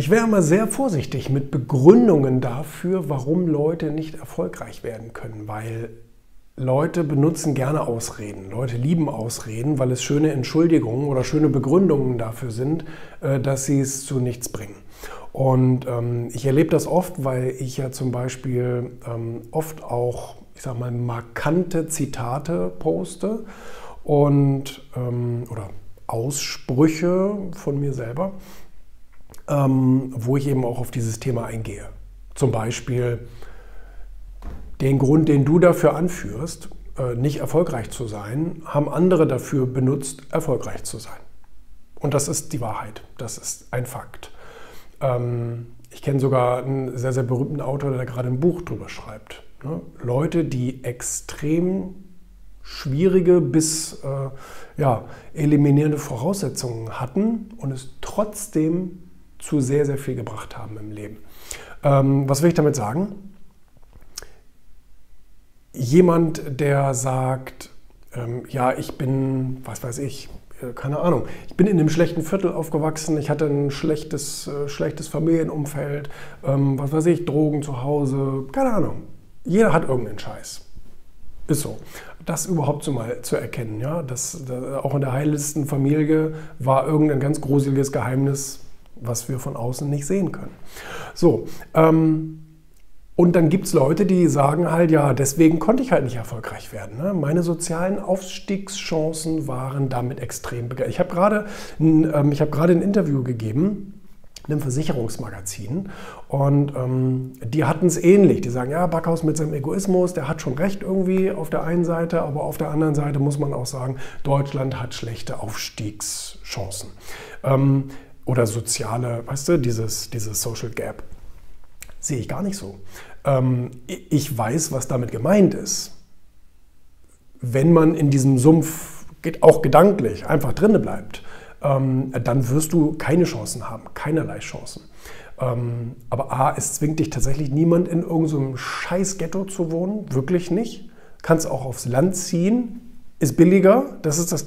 Ich wäre immer sehr vorsichtig mit Begründungen dafür, warum Leute nicht erfolgreich werden können, weil Leute benutzen gerne Ausreden. Leute lieben Ausreden, weil es schöne Entschuldigungen oder schöne Begründungen dafür sind, äh, dass sie es zu nichts bringen. Und ähm, ich erlebe das oft, weil ich ja zum Beispiel ähm, oft auch, ich sag mal, markante Zitate poste und ähm, oder Aussprüche von mir selber ähm, wo ich eben auch auf dieses Thema eingehe. Zum Beispiel den Grund, den du dafür anführst, äh, nicht erfolgreich zu sein, haben andere dafür benutzt, erfolgreich zu sein. Und das ist die Wahrheit, das ist ein Fakt. Ähm, ich kenne sogar einen sehr, sehr berühmten Autor, der gerade ein Buch drüber schreibt. Ne? Leute, die extrem schwierige bis äh, ja, eliminierende Voraussetzungen hatten und es trotzdem zu sehr, sehr viel gebracht haben im Leben. Ähm, was will ich damit sagen? Jemand, der sagt, ähm, ja, ich bin, was weiß ich, äh, keine Ahnung, ich bin in einem schlechten Viertel aufgewachsen, ich hatte ein schlechtes, äh, schlechtes Familienumfeld, ähm, was weiß ich, Drogen zu Hause, keine Ahnung. Jeder hat irgendeinen Scheiß. Ist so. Das überhaupt so mal zu erkennen, ja, dass, dass auch in der heilsten Familie war irgendein ganz gruseliges Geheimnis was wir von außen nicht sehen können. So, ähm, und dann gibt es Leute, die sagen halt, ja, deswegen konnte ich halt nicht erfolgreich werden. Ne? Meine sozialen Aufstiegschancen waren damit extrem begrenzt. Ich habe gerade ähm, hab ein Interview gegeben einem Versicherungsmagazin und ähm, die hatten es ähnlich. Die sagen, ja, Backhaus mit seinem Egoismus, der hat schon recht irgendwie auf der einen Seite, aber auf der anderen Seite muss man auch sagen, Deutschland hat schlechte Aufstiegschancen. Ähm, oder soziale, weißt du, dieses, dieses Social Gap. Sehe ich gar nicht so. Ähm, ich weiß, was damit gemeint ist. Wenn man in diesem Sumpf, auch gedanklich, einfach drinne bleibt, ähm, dann wirst du keine Chancen haben, keinerlei Chancen. Ähm, aber A, es zwingt dich tatsächlich niemand in irgendeinem so scheiß Ghetto zu wohnen, wirklich nicht. Kannst auch aufs Land ziehen, ist billiger, das ist das,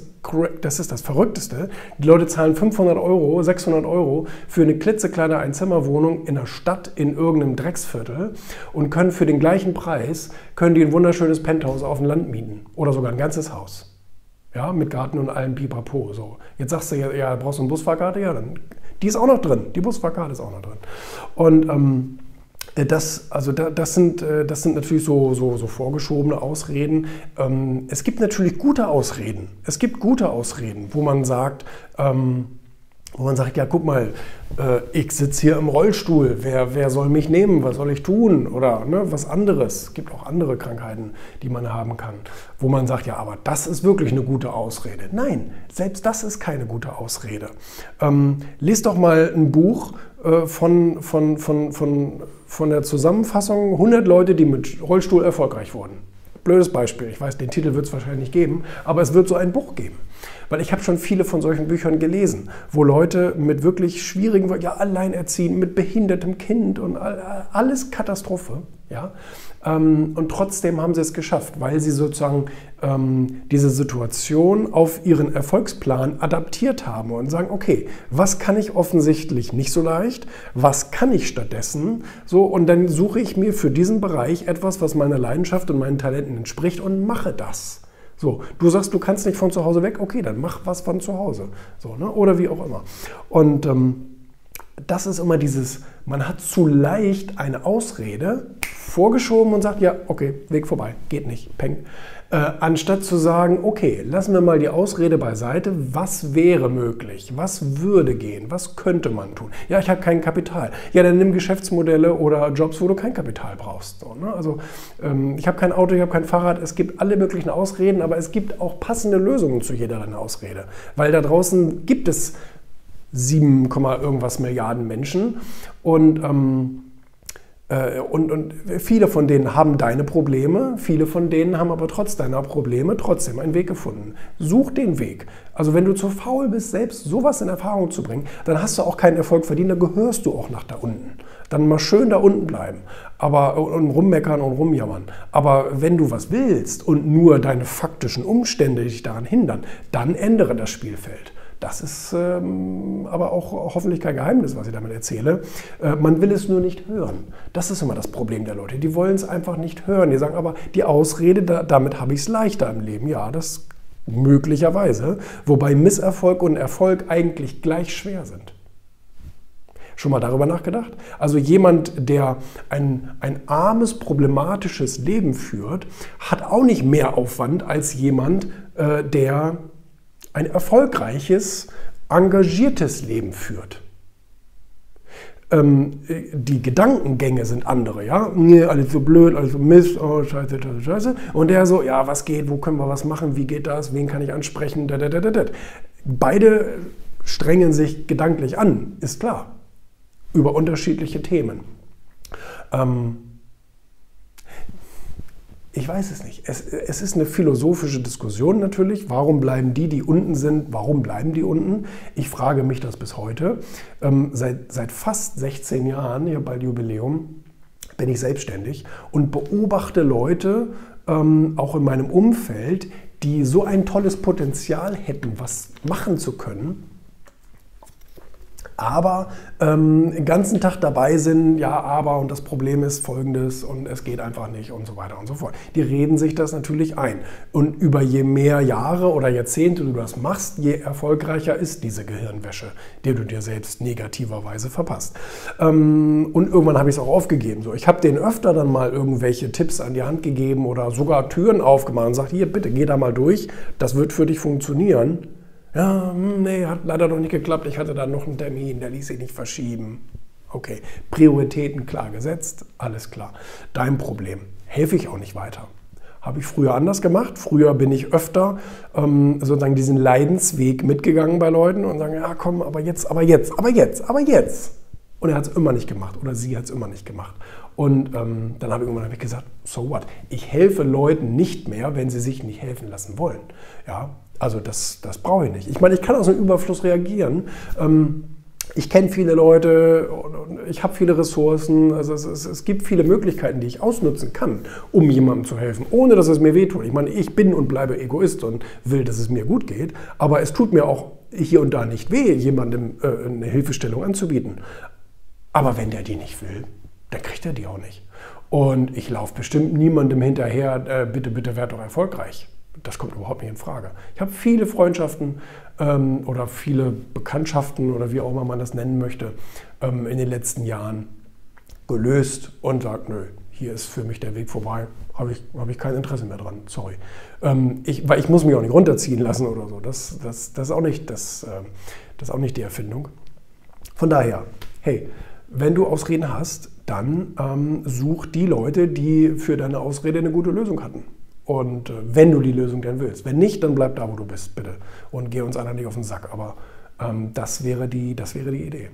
das ist das Verrückteste. Die Leute zahlen 500 Euro, 600 Euro für eine klitzekleine Einzimmerwohnung in der Stadt in irgendeinem Drecksviertel und können für den gleichen Preis, können die ein wunderschönes Penthouse auf dem Land mieten oder sogar ein ganzes Haus. Ja, mit Garten und allem Pipapo. So. Jetzt sagst du, ja, ja brauchst du eine Busfahrkarte? Ja, dann, die ist auch noch drin. Die Busfahrkarte ist auch noch drin. Und ähm, äh, das, also das, sind, äh, das sind natürlich so, so, so vorgeschobene Ausreden. Ähm, es gibt natürlich gute Ausreden. Es gibt gute Ausreden, wo man sagt, ähm, wo man sagt, ja, guck mal, äh, ich sitze hier im Rollstuhl, wer, wer soll mich nehmen, was soll ich tun oder ne, was anderes. Es gibt auch andere Krankheiten, die man haben kann, wo man sagt, ja, aber das ist wirklich eine gute Ausrede. Nein, selbst das ist keine gute Ausrede. Ähm, lest doch mal ein Buch äh, von, von, von, von, von der Zusammenfassung 100 Leute, die mit Rollstuhl erfolgreich wurden. Blödes Beispiel, ich weiß, den Titel wird es wahrscheinlich nicht geben, aber es wird so ein Buch geben. Weil ich habe schon viele von solchen Büchern gelesen, wo Leute mit wirklich schwierigen, ja, alleinerziehend, mit behindertem Kind und alles Katastrophe, ja. Ähm, und trotzdem haben sie es geschafft, weil sie sozusagen ähm, diese Situation auf ihren Erfolgsplan adaptiert haben und sagen, okay, was kann ich offensichtlich nicht so leicht, was kann ich stattdessen, so und dann suche ich mir für diesen Bereich etwas, was meiner Leidenschaft und meinen Talenten entspricht und mache das. So, du sagst, du kannst nicht von zu Hause weg, okay, dann mach was von zu Hause. So, ne? Oder wie auch immer. Und ähm, das ist immer dieses, man hat zu leicht eine Ausrede vorgeschoben und sagt, ja, okay, Weg vorbei, geht nicht, peng. Äh, anstatt zu sagen, okay, lassen wir mal die Ausrede beiseite, was wäre möglich, was würde gehen, was könnte man tun? Ja, ich habe kein Kapital. Ja, dann nimm Geschäftsmodelle oder Jobs, wo du kein Kapital brauchst. So, ne? Also ähm, ich habe kein Auto, ich habe kein Fahrrad, es gibt alle möglichen Ausreden, aber es gibt auch passende Lösungen zu jeder deiner Ausrede. Weil da draußen gibt es 7, irgendwas Milliarden Menschen und ähm, äh, und, und, viele von denen haben deine Probleme, viele von denen haben aber trotz deiner Probleme trotzdem einen Weg gefunden. Such den Weg. Also wenn du zu faul bist, selbst sowas in Erfahrung zu bringen, dann hast du auch keinen Erfolg verdient, dann gehörst du auch nach da unten. Dann mal schön da unten bleiben aber, und rummeckern und rumjammern. Aber wenn du was willst und nur deine faktischen Umstände dich daran hindern, dann ändere das Spielfeld Das ist ähm, aber auch hoffentlich kein Geheimnis, was ich damit erzähle. Äh, man will es nur nicht hören. Das ist immer das Problem der Leute. Die wollen es einfach nicht hören. Die sagen aber, die Ausrede, da, damit habe ich es leichter im Leben. Ja, das möglicherweise. Wobei Misserfolg und Erfolg eigentlich gleich schwer sind. Schon mal darüber nachgedacht? Also jemand, der ein, ein armes, problematisches Leben führt, hat auch nicht mehr Aufwand als jemand, äh, der ein erfolgreiches, engagiertes Leben führt. Ähm, die Gedankengänge sind andere, ja? Nee, alles so blöd, alles so Mist, oh, scheiße, scheiße, scheiße. Und der so, ja, was geht, wo können wir was machen, wie geht das, wen kann ich ansprechen, da, da, da, da. Beide strengen sich gedanklich an, ist klar über unterschiedliche Themen. Ähm, ich weiß es nicht. Es, es, ist eine philosophische Diskussion natürlich. Warum bleiben die, die unten sind, warum bleiben die unten? Ich frage mich das bis heute. Ähm, seit, seit fast 16 Jahren, hier bald Jubiläum, bin ich selbstständig und beobachte Leute, ähm, auch in meinem Umfeld, die so ein tolles Potenzial hätten, was machen zu können aber ähm, den ganzen Tag dabei sind, ja, aber und das Problem ist folgendes und es geht einfach nicht und so weiter und so fort. Die reden sich das natürlich ein. Und über je mehr Jahre oder Jahrzehnte du das machst, je erfolgreicher ist diese Gehirnwäsche, die du dir selbst negativerweise verpasst. Ähm, und irgendwann habe ich es auch aufgegeben. So, ich habe denen öfter dann mal irgendwelche Tipps an die Hand gegeben oder sogar Türen aufgemacht und gesagt, hier bitte geh da mal durch, das wird für dich funktionieren ja, hm, nee, hat leider noch nicht geklappt. Ich hatte da noch einen Termin, der ließ sich nicht verschieben. Okay, Prioritäten klar gesetzt, alles klar. Dein Problem. Helfe ich auch nicht weiter. Habe ich früher anders gemacht. Früher bin ich öfter ähm, sozusagen diesen Leidensweg mitgegangen bei Leuten und sagen, ja komm, aber jetzt, aber jetzt, aber jetzt, aber jetzt. Und er hat es immer nicht gemacht oder sie hat es immer nicht gemacht. Und ähm, dann habe ich irgendwann gesagt, so what? Ich helfe Leuten nicht mehr, wenn sie sich nicht helfen lassen wollen. Ja, also das, das brauche ich nicht. Ich meine, ich kann aus dem Überfluss reagieren. Ähm, ich kenne viele Leute, ich habe viele Ressourcen, also es, es, es, gibt viele Möglichkeiten, die ich ausnutzen kann, um jemandem zu helfen, ohne dass es mir wehtut. Ich meine, ich bin und bleibe Egoist und will, dass es mir gut geht, aber es tut mir auch hier und da nicht weh, jemandem äh, eine Hilfestellung anzubieten. Aber wenn der die nicht will, dann kriegt er die auch nicht. Und ich laufe bestimmt niemandem hinterher, äh, bitte, bitte werd doch erfolgreich das kommt überhaupt nicht in Frage. Ich habe viele Freundschaften ähm, oder viele Bekanntschaften oder wie auch immer man das nennen möchte, ähm, in den letzten Jahren gelöst und sagt, nö, hier ist für mich der Weg vorbei, habe ich, hab ich kein Interesse mehr dran, sorry. Ähm, ich, weil ich muss mich auch nicht runterziehen lassen oder so, das, das, das, ist, auch nicht, das, äh, das ist auch nicht die Erfindung. Von daher, hey, wenn du Ausreden hast, dann ähm, such die Leute, die für deine Ausrede eine gute Lösung hatten. Und äh, wenn du die Lösung denn willst. Wenn nicht, dann bleib da, wo du bist, bitte. Und geh uns einer nicht auf den Sack. Aber ähm, das, wäre die, das wäre die Idee.